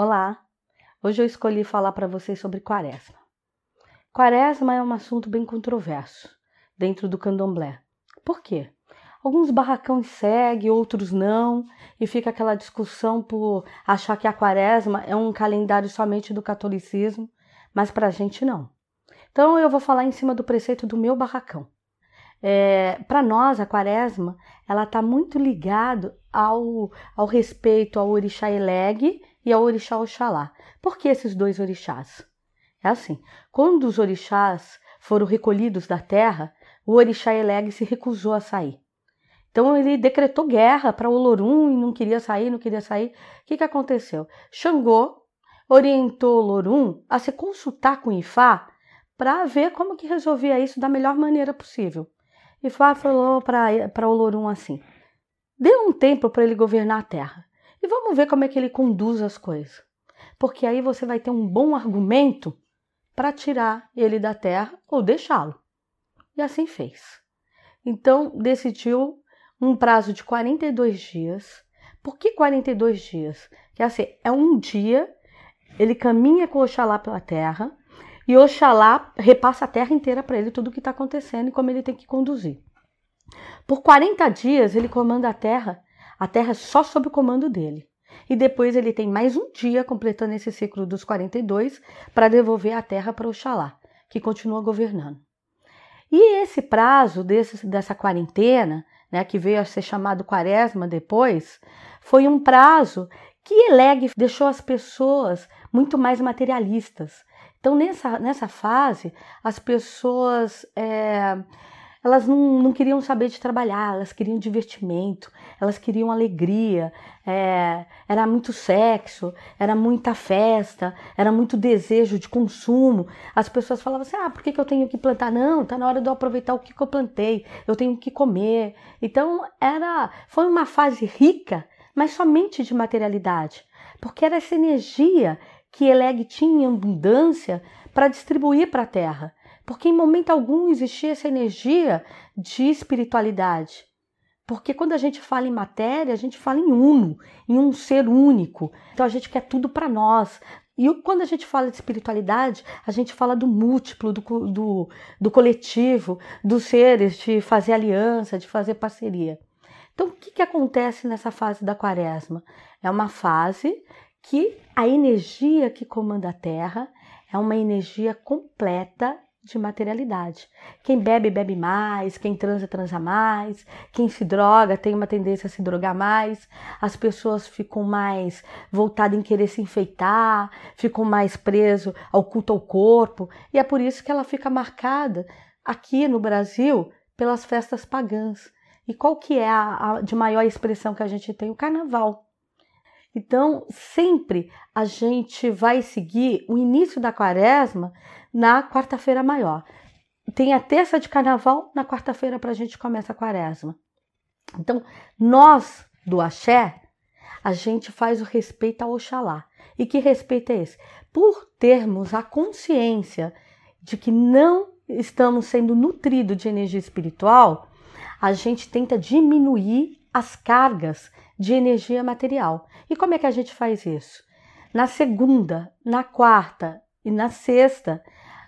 Olá! Hoje eu escolhi falar para vocês sobre quaresma. Quaresma é um assunto bem controverso dentro do candomblé. Por quê? Alguns barracões seguem, outros não, e fica aquela discussão por achar que a quaresma é um calendário somente do catolicismo, mas para a gente não. Então eu vou falar em cima do preceito do meu barracão. É, para nós, a quaresma, ela está muito ligado ao, ao respeito ao orixá Eleg e ao orixá Oxalá. Por que esses dois orixás? É assim, quando os orixás foram recolhidos da terra, o orixá Eleg se recusou a sair. Então ele decretou guerra para Olorum e não queria sair, não queria sair. O que, que aconteceu? Xangô orientou Olorum a se consultar com Ifá para ver como que resolvia isso da melhor maneira possível. Ifá falou para Olorum assim: dê um tempo para ele governar a terra. E vamos ver como é que ele conduz as coisas. Porque aí você vai ter um bom argumento para tirar ele da terra ou deixá-lo. E assim fez. Então decidiu um prazo de 42 dias. Por que 42 dias? Que assim, é um dia, ele caminha com Oxalá pela terra e Oxalá repassa a terra inteira para ele tudo o que está acontecendo e como ele tem que conduzir. Por 40 dias ele comanda a terra a terra é só sob o comando dele. E depois ele tem mais um dia completando esse ciclo dos 42 para devolver a terra para Oxalá, que continua governando. E esse prazo desse, dessa quarentena, né, que veio a ser chamado quaresma depois, foi um prazo que Eleg deixou as pessoas muito mais materialistas. Então, nessa, nessa fase, as pessoas é, elas não, não queriam saber de trabalhar, elas queriam divertimento, elas queriam alegria, é, era muito sexo, era muita festa, era muito desejo de consumo. As pessoas falavam assim: ah, por que, que eu tenho que plantar? Não, tá na hora de eu aproveitar o que, que eu plantei, eu tenho que comer. Então era, foi uma fase rica, mas somente de materialidade, porque era essa energia que Eleg tinha em abundância para distribuir para a terra porque em momento algum existia essa energia de espiritualidade. Porque quando a gente fala em matéria, a gente fala em uno, em um ser único. Então a gente quer tudo para nós. E quando a gente fala de espiritualidade, a gente fala do múltiplo, do, do, do coletivo, dos seres, de fazer aliança, de fazer parceria. Então, o que, que acontece nessa fase da quaresma? É uma fase que a energia que comanda a Terra é uma energia completa de materialidade. Quem bebe, bebe mais, quem transa, transa mais, quem se droga tem uma tendência a se drogar mais, as pessoas ficam mais voltadas em querer se enfeitar, ficam mais preso ao culto ao corpo, e é por isso que ela fica marcada aqui no Brasil pelas festas pagãs. E qual que é a, a de maior expressão que a gente tem? O carnaval. Então, sempre a gente vai seguir o início da quaresma na quarta-feira maior. Tem a terça de carnaval, na quarta-feira para a gente começa a quaresma. Então, nós do axé, a gente faz o respeito ao Oxalá. E que respeito é esse? Por termos a consciência de que não estamos sendo nutridos de energia espiritual, a gente tenta diminuir as cargas de energia material. E como é que a gente faz isso? Na segunda, na quarta e na sexta,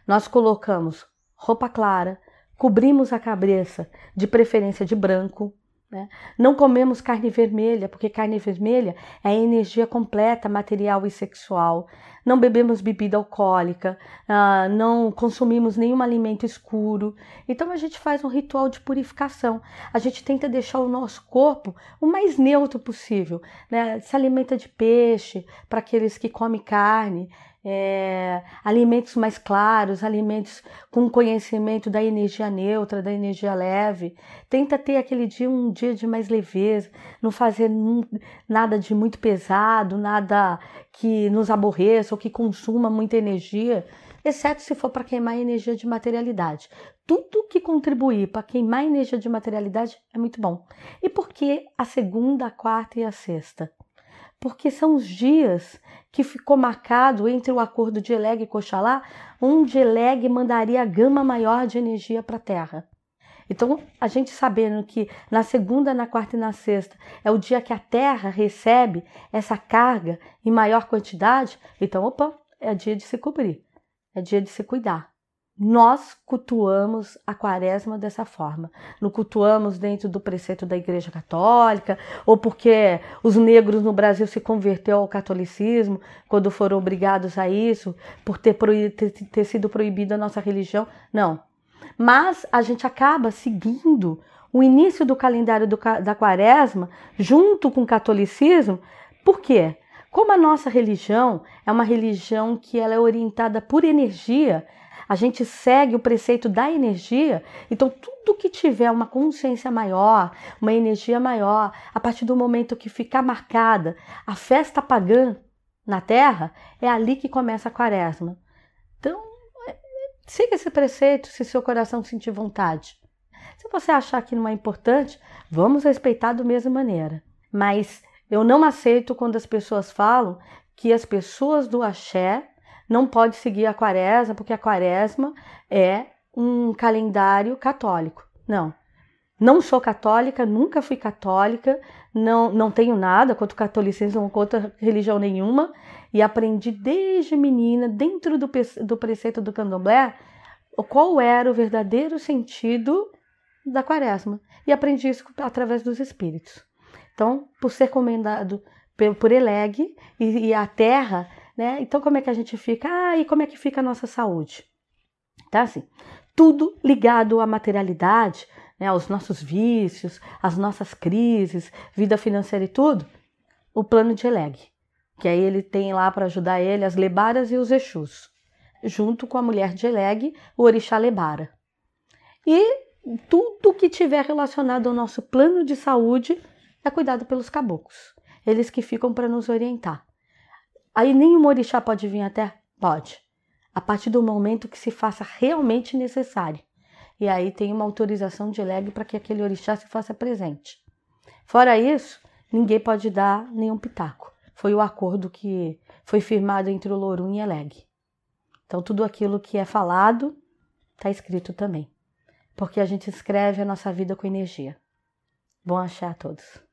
nós colocamos roupa clara, cobrimos a cabeça, de preferência de branco. Né? Não comemos carne vermelha, porque carne vermelha é energia completa, material e sexual. Não bebemos bebida alcoólica, uh, não consumimos nenhum alimento escuro. Então a gente faz um ritual de purificação. A gente tenta deixar o nosso corpo o mais neutro possível. Né? Se alimenta de peixe para aqueles que comem carne é, alimentos mais claros, alimentos com conhecimento da energia neutra, da energia leve. Tenta ter aquele dia um dia de mais leveza, não fazer nada de muito pesado, nada que nos aborreça ou que consuma muita energia, exceto se for para queimar energia de materialidade. Tudo que contribuir para queimar energia de materialidade é muito bom. E por que a segunda, a quarta e a sexta? Porque são os dias que ficou marcado entre o acordo de Eleg e Coxalá, onde Eleg mandaria a gama maior de energia para a Terra. Então, a gente sabendo que na segunda, na quarta e na sexta é o dia que a Terra recebe essa carga em maior quantidade, então, opa, é dia de se cobrir, é dia de se cuidar. Nós cultuamos a quaresma dessa forma. Não cultuamos dentro do preceito da Igreja Católica, ou porque os negros no Brasil se converteu ao catolicismo quando foram obrigados a isso, por ter, ter, ter sido proibida a nossa religião. Não. Mas a gente acaba seguindo o início do calendário do, da quaresma junto com o catolicismo. Por quê? Como a nossa religião é uma religião que ela é orientada por energia, a gente segue o preceito da energia, então tudo que tiver uma consciência maior, uma energia maior, a partir do momento que ficar marcada a festa pagã na Terra, é ali que começa a quaresma. Então, é, siga esse preceito se seu coração sentir vontade. Se você achar que não é importante, vamos respeitar da mesma maneira. Mas eu não aceito quando as pessoas falam que as pessoas do axé não pode seguir a quaresma, porque a quaresma é um calendário católico. Não. Não sou católica, nunca fui católica, não, não tenho nada contra o catolicismo, contra religião nenhuma, e aprendi desde menina, dentro do, do preceito do candomblé, qual era o verdadeiro sentido da quaresma. E aprendi isso através dos espíritos. Então, por ser comendado por Eleg e, e a terra né? Então, como é que a gente fica? Ah, e como é que fica a nossa saúde? Tá assim, tudo ligado à materialidade, né, aos nossos vícios, às nossas crises, vida financeira e tudo, o plano de Eleg, que aí ele tem lá para ajudar ele as lebaras e os exus, junto com a mulher de Eleg, o orixá lebara. E tudo que tiver relacionado ao nosso plano de saúde é cuidado pelos caboclos, eles que ficam para nos orientar. Aí nenhum orixá pode vir até? Pode. A partir do momento que se faça realmente necessário. E aí tem uma autorização de leg para que aquele orixá se faça presente. Fora isso, ninguém pode dar nenhum pitaco. Foi o acordo que foi firmado entre o Lorum e Eleg. Então tudo aquilo que é falado está escrito também. Porque a gente escreve a nossa vida com energia. Bom achar a todos.